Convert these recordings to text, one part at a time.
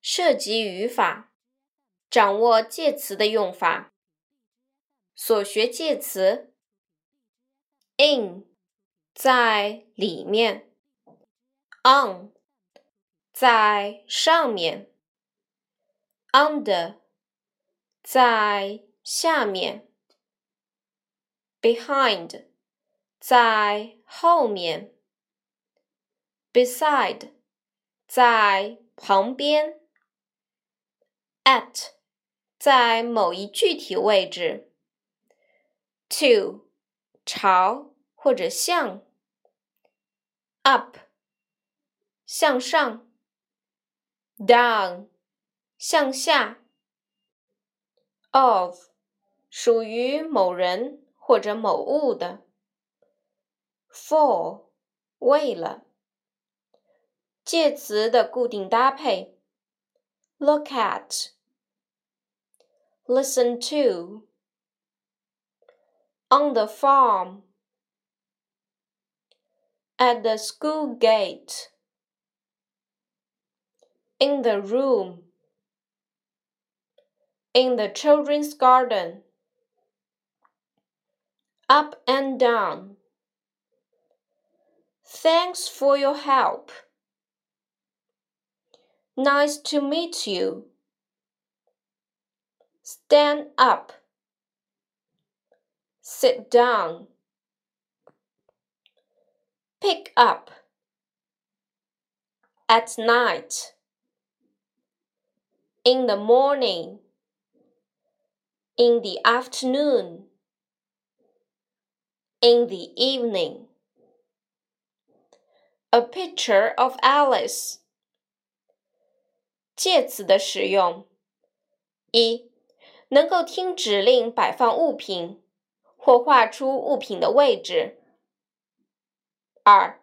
涉及语法，掌握介词的用法。所学介词：in 在里面，on 在上面，under 在下面，behind 在后面，beside 在旁边，at 在某一具体位置。to 朝或者向，up 向上，down 向下，of 属于某人或者某物的，for 为了。介词的固定搭配，look at at，listen to。on the farm, at the school gate, in the room, in the children's garden, up and down. Thanks for your help. Nice to meet you Stand up sit down, pick up, at night, in the morning, in the afternoon, in the evening. A picture of Alice. 介词的使用：一、 能够听指令摆放物品。或画出物品的位置。二，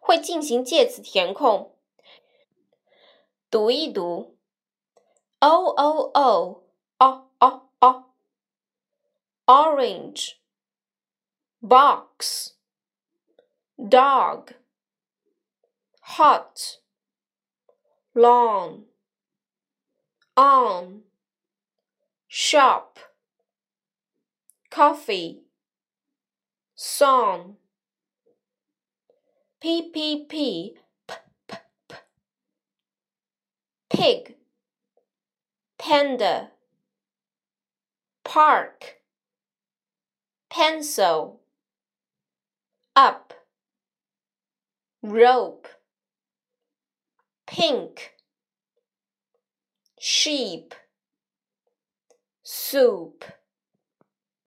会进行介词填空。读一读，o o o o o o orange box dog hot long on shop coffee song p p p p p p pig panda park pencil up rope pink sheep soup